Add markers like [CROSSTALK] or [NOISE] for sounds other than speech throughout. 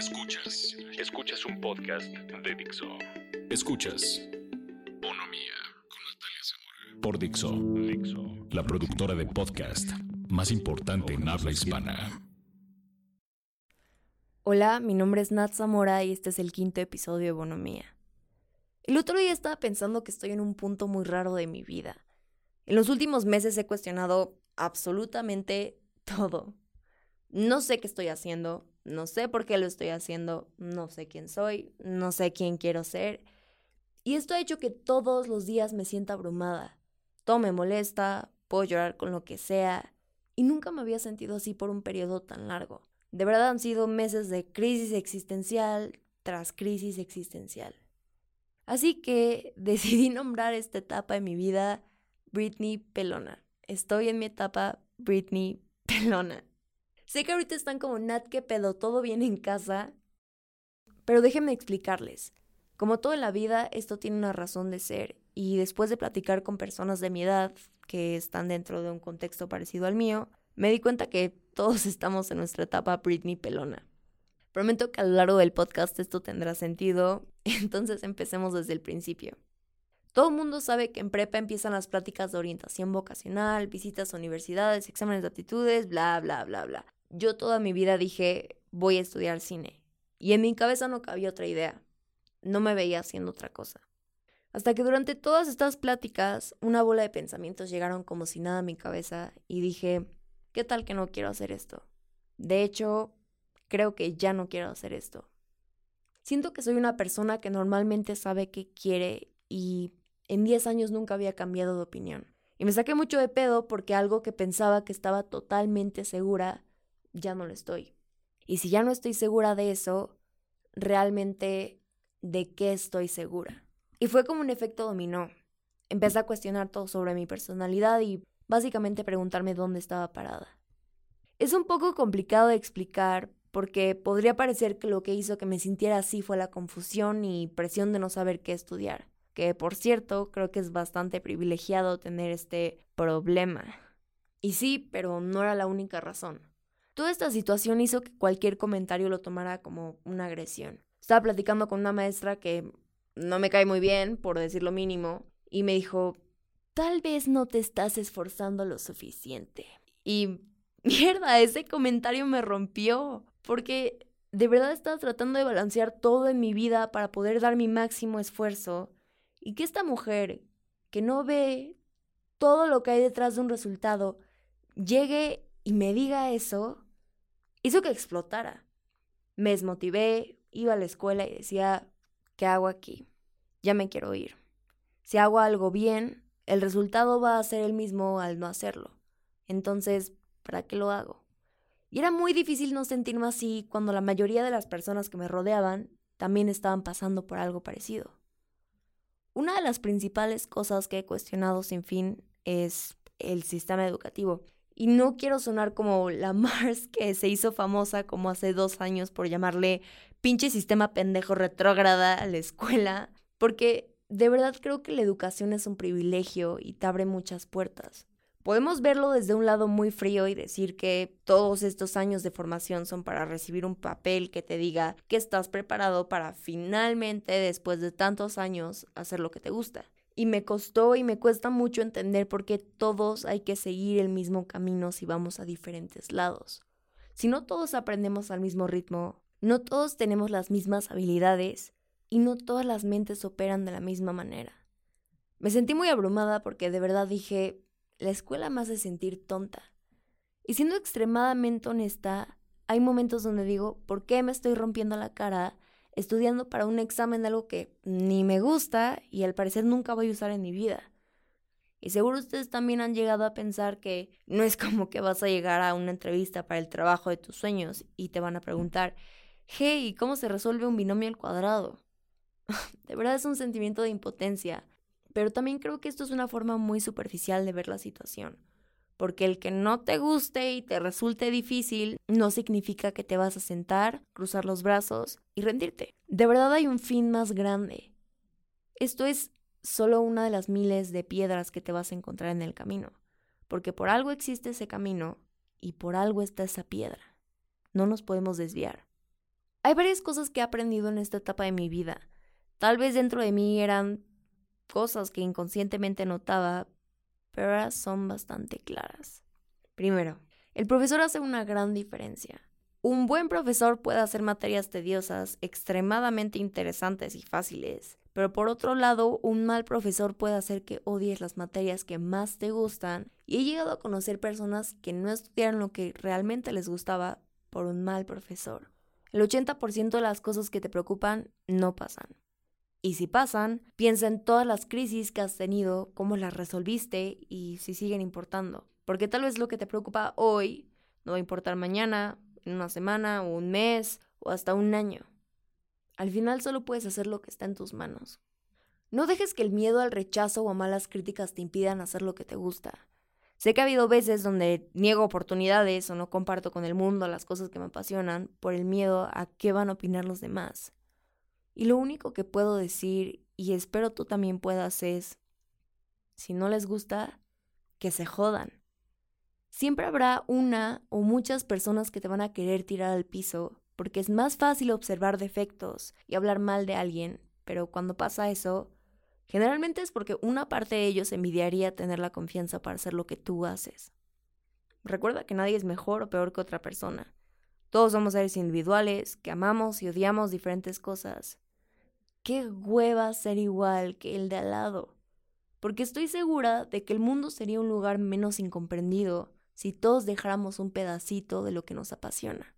Escuchas. Escuchas un podcast de Dixo. Escuchas. Bonomía con Natalia Zamora. Por Dixo. Dixo. La productora de podcast más importante en habla hispana. Hola, mi nombre es Nat Zamora y este es el quinto episodio de Bonomía. El otro día estaba pensando que estoy en un punto muy raro de mi vida. En los últimos meses he cuestionado absolutamente todo. No sé qué estoy haciendo, no sé por qué lo estoy haciendo, no sé quién soy, no sé quién quiero ser. Y esto ha hecho que todos los días me sienta abrumada. Todo me molesta, puedo llorar con lo que sea, y nunca me había sentido así por un periodo tan largo. De verdad han sido meses de crisis existencial tras crisis existencial. Así que [LAUGHS] decidí nombrar esta etapa de mi vida Britney Pelona. Estoy en mi etapa Britney Pelona. Sé que ahorita están como Nat, que pedo, todo bien en casa. Pero déjenme explicarles. Como todo en la vida, esto tiene una razón de ser. Y después de platicar con personas de mi edad, que están dentro de un contexto parecido al mío, me di cuenta que todos [LAUGHS] estamos en nuestra etapa Britney pelona. Prometo que a lo largo del podcast esto tendrá sentido, [LAUGHS] entonces empecemos desde el principio. Todo el mundo sabe que en prepa empiezan las pláticas de orientación vocacional, visitas a universidades, exámenes de aptitudes, bla, bla, bla, bla yo toda mi vida dije, voy a estudiar cine. Y en mi cabeza no cabía otra idea. No me veía haciendo otra cosa. Hasta que durante todas estas pláticas, una bola de pensamientos llegaron como si nada a mi cabeza y dije, ¿qué tal que no quiero hacer esto? De hecho, creo que ya no quiero hacer esto. Siento que soy una persona que normalmente sabe qué quiere y en 10 años nunca había cambiado de opinión. Y me saqué mucho de pedo porque algo que pensaba que estaba totalmente segura ya no lo estoy. Y si ya no estoy segura de eso, realmente de qué estoy segura. Y fue como un efecto dominó. Empecé a cuestionar todo sobre mi personalidad y básicamente preguntarme dónde estaba parada. Es un poco complicado de explicar porque podría parecer que lo que hizo que me sintiera así fue la confusión y presión de no saber qué estudiar, que por cierto creo que es bastante privilegiado tener este problema. Y sí, pero no era la única razón. Toda esta situación hizo que cualquier comentario lo tomara como una agresión. Estaba platicando con una maestra que no me cae muy bien, por decir lo mínimo, y me dijo, tal vez no te estás esforzando lo suficiente. Y [LAUGHS] mierda, ese comentario me rompió, porque de verdad estaba tratando de balancear todo en mi vida para poder dar mi máximo esfuerzo, y que esta mujer, que no ve todo lo que hay detrás de un resultado, llegue y me diga eso, hizo que explotara. Me desmotivé, iba a la escuela y decía, ¿qué hago aquí? Ya me quiero ir. Si hago algo bien, el resultado va a ser el mismo al no hacerlo. Entonces, ¿para qué lo hago? Y era muy difícil no sentirme así cuando la mayoría de las personas que me rodeaban también estaban pasando por algo parecido. Una de las principales cosas que he cuestionado sin fin es el sistema educativo. Y no quiero sonar como la [LAUGHS] Mars que se hizo famosa como hace dos años por llamarle pinche sistema pendejo retrógrada a la escuela, porque de verdad creo que la educación es un privilegio y te abre muchas puertas. Podemos verlo desde un lado muy frío y decir que todos estos años de formación son para recibir un papel que te diga que estás preparado para finalmente, después de tantos años, hacer lo que te gusta. Y me costó y me cuesta mucho entender por qué todos hay que seguir el mismo camino si vamos a diferentes lados. Si no todos aprendemos al mismo ritmo, no todos tenemos las mismas habilidades y no todas las mentes operan de la misma manera. Me sentí muy abrumada porque de verdad dije, la escuela me hace sentir tonta. Y siendo extremadamente honesta, hay momentos donde digo, ¿por qué me estoy rompiendo la cara estudiando para un examen de algo que ni me gusta y al parecer nunca voy a usar en mi vida. Y seguro ustedes también han llegado a pensar que no es como que vas a llegar a una entrevista para el trabajo de tus sueños y te van a preguntar, hey, ¿cómo se resuelve un binomio al cuadrado? [LAUGHS] de verdad es un sentimiento de impotencia, pero también creo que esto es una forma muy superficial de ver la situación porque el que no te guste y te resulte difícil no significa que te vas a sentar, cruzar los brazos y rendirte. De verdad hay un fin más grande. Esto es solo una de las miles de piedras que te vas a encontrar en el camino, porque por algo existe ese camino y por algo está esa piedra. No nos podemos desviar. Hay varias cosas que he aprendido en esta etapa de mi vida. Tal vez dentro de mí eran cosas que inconscientemente notaba, pero son bastante claras. Primero, el profesor hace una gran diferencia. Un buen profesor puede hacer materias tediosas, extremadamente interesantes y fáciles, pero por otro lado, un mal profesor puede hacer que odies las materias que más te gustan y he llegado a conocer personas que no estudiaron lo que realmente les gustaba por un mal profesor. El 80% de las cosas que te preocupan no pasan. Y si pasan, piensa en todas las crisis que has tenido, cómo las resolviste y si siguen importando. Porque tal vez lo que te preocupa hoy no va a importar mañana, en una semana, un mes, o hasta un año. Al final solo puedes hacer lo que está en tus manos. No dejes que el miedo al rechazo o a malas críticas te impidan hacer lo que te gusta. Sé que ha habido veces donde niego oportunidades o no comparto con el mundo las cosas que me apasionan por el miedo a qué van a opinar los demás. Y lo único que puedo decir, y espero tú también puedas, es, si no les gusta, que se jodan. Siempre habrá una o muchas personas que te van a querer tirar al piso, porque es más fácil observar defectos y hablar mal de alguien, pero cuando pasa eso, Generalmente es porque una parte de ellos envidiaría tener la confianza para hacer lo que tú haces. Recuerda que nadie es mejor o peor que otra persona. Todos somos seres individuales, que amamos y odiamos diferentes cosas. Qué hueva ser igual que el de al lado. Porque estoy segura de que el mundo sería un lugar menos incomprendido si todos dejáramos un pedacito de lo que nos apasiona.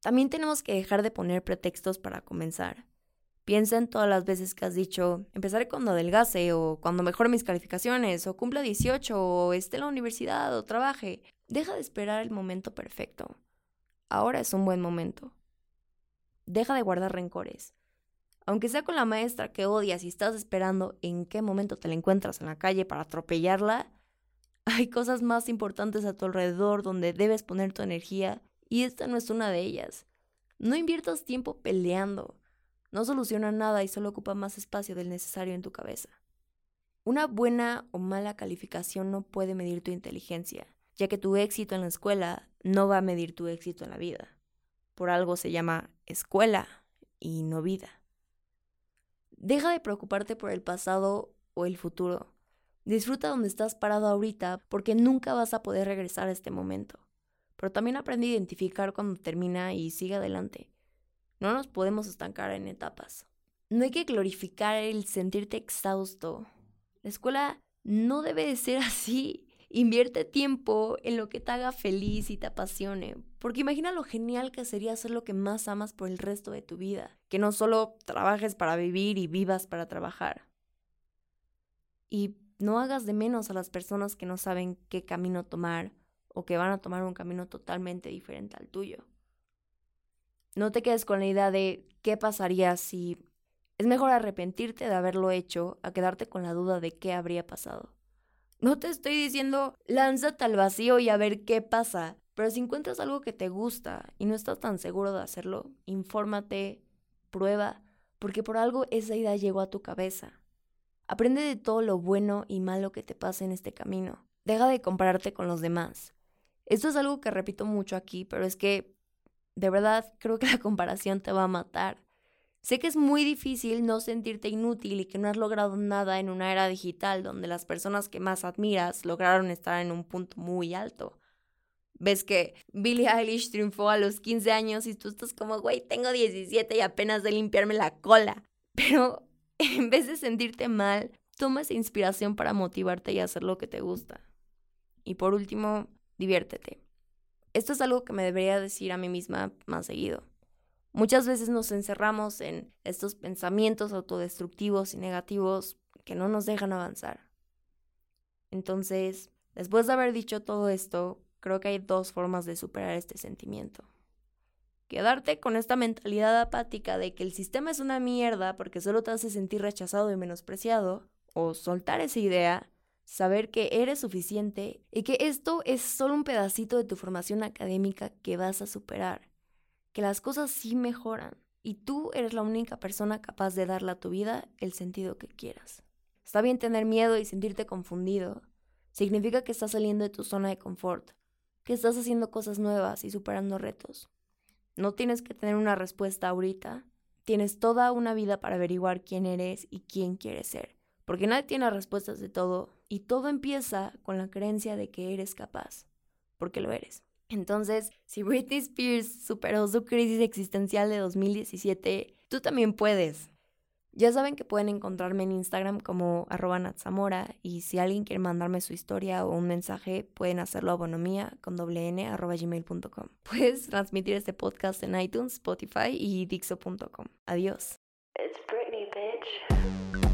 También tenemos que dejar de poner pretextos para comenzar. Piensa en todas las veces que has dicho, empezaré cuando adelgace, o cuando mejore mis calificaciones, o cumpla 18, o esté en la universidad, o trabaje. Deja de esperar el momento perfecto. Ahora es un buen momento. Deja de guardar rencores. Aunque sea con la maestra que odias y estás esperando en qué momento te la encuentras en la calle para atropellarla, hay cosas más importantes a tu alrededor donde debes poner tu energía y esta no es una de ellas. No inviertas tiempo peleando. No soluciona nada y solo ocupa más espacio del necesario en tu cabeza. Una buena o mala calificación no puede medir tu inteligencia, ya que tu éxito en la escuela no va a medir tu éxito en la vida. Por algo se llama escuela y no vida. Deja de preocuparte por el pasado o el futuro. Disfruta donde estás parado ahorita porque nunca vas a poder regresar a este momento. Pero también aprende a identificar cuando termina y sigue adelante. No nos podemos estancar en etapas. No hay que glorificar el sentirte exhausto. La escuela no debe de ser [LAUGHS] así. Invierte tiempo en lo que te haga feliz y te apasione, porque imagina lo genial que sería hacer lo que más amas por el resto de tu vida, que no solo trabajes para vivir y vivas para trabajar. Y no hagas de menos a las personas que no saben qué camino tomar o que van a tomar un camino totalmente diferente al tuyo. No te quedes con la idea de qué pasaría si... Es mejor arrepentirte de haberlo hecho a quedarte con la duda de qué habría pasado. No te estoy diciendo lánzate al vacío y a ver qué pasa, pero si encuentras algo que te gusta y no estás tan seguro de hacerlo, infórmate, prueba, porque por algo esa idea llegó a tu cabeza. Aprende de todo lo bueno y malo que te pasa en este camino. Deja de compararte con los demás. Esto es algo que repito mucho aquí, pero es que de verdad, creo que la comparación te va a matar. Sé que es muy difícil no sentirte inútil y que no has logrado nada en una era digital donde las personas que más admiras lograron estar en un punto muy alto. Ves que Billie Eilish triunfó a los 15 años y tú estás como, güey, tengo 17 y apenas de limpiarme la cola. [LAUGHS] Pero en vez de sentirte mal, toma esa inspiración para motivarte y hacer lo que te gusta. Y por último, diviértete. Esto es algo que me debería decir a mí misma más seguido. Muchas veces nos encerramos en estos pensamientos autodestructivos y negativos que no nos dejan avanzar. Entonces, después de haber dicho todo esto, creo que hay dos formas de superar este sentimiento. Quedarte con esta mentalidad apática de que el sistema es una mierda porque solo te hace sentir rechazado y menospreciado, o soltar esa idea saber que eres suficiente y que esto es solo un pedacito de tu formación académica que vas a superar, que las cosas sí mejoran y tú eres la única persona capaz de darle a tu vida el sentido que quieras. Está bien tener miedo y sentirte confundido. Significa que estás saliendo de tu zona de confort, que estás haciendo cosas nuevas y superando retos. No tienes que tener una respuesta ahorita. Tienes toda una vida para averiguar quién eres y quién quieres ser. Porque nadie tiene respuestas de todo y todo empieza con la creencia de que eres capaz. Porque lo eres. Entonces, si Britney Spears superó su crisis existencial de 2017, tú también puedes. Ya saben que pueden encontrarme en Instagram como arroba natzamora y si alguien quiere mandarme su historia o un mensaje pueden hacerlo a bonomía con doble. [LAUGHS] Puedes transmitir este podcast en iTunes, Spotify y Dixo.com. Adiós. and the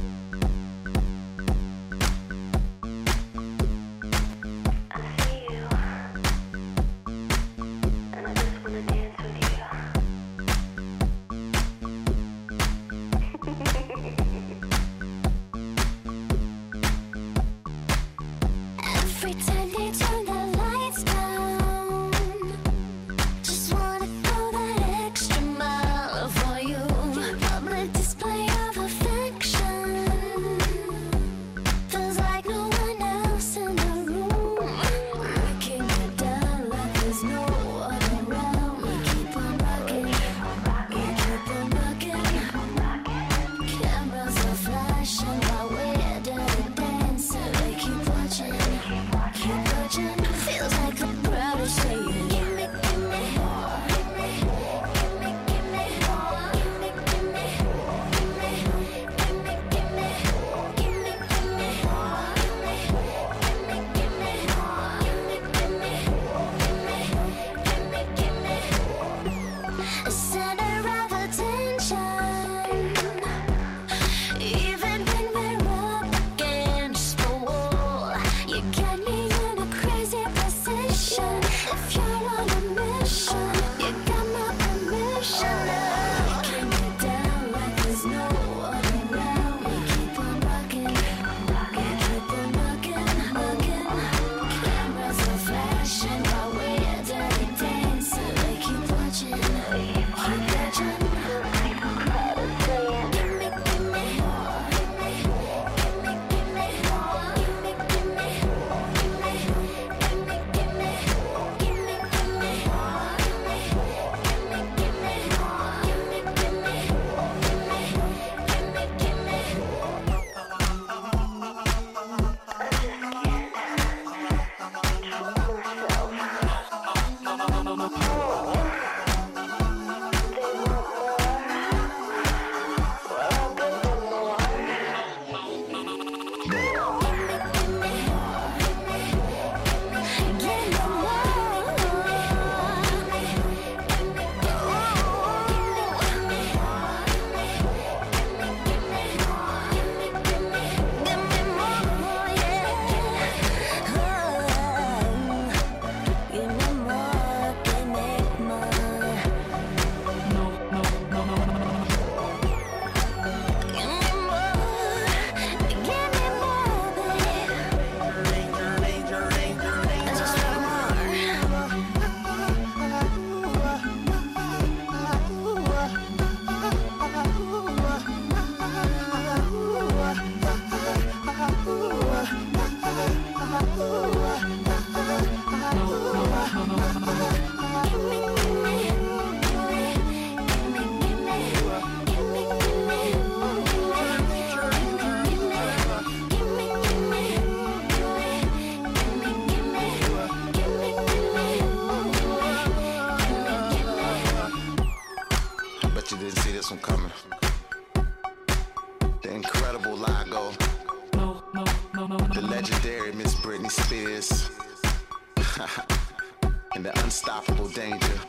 unstoppable danger.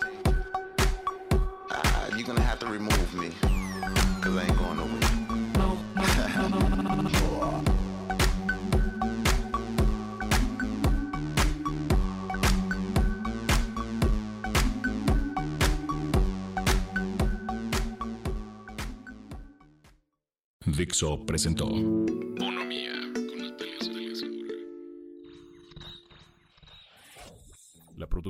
Uh, you're gonna have to remove me, cause I ain't going nowhere. [LAUGHS] Dixo presentó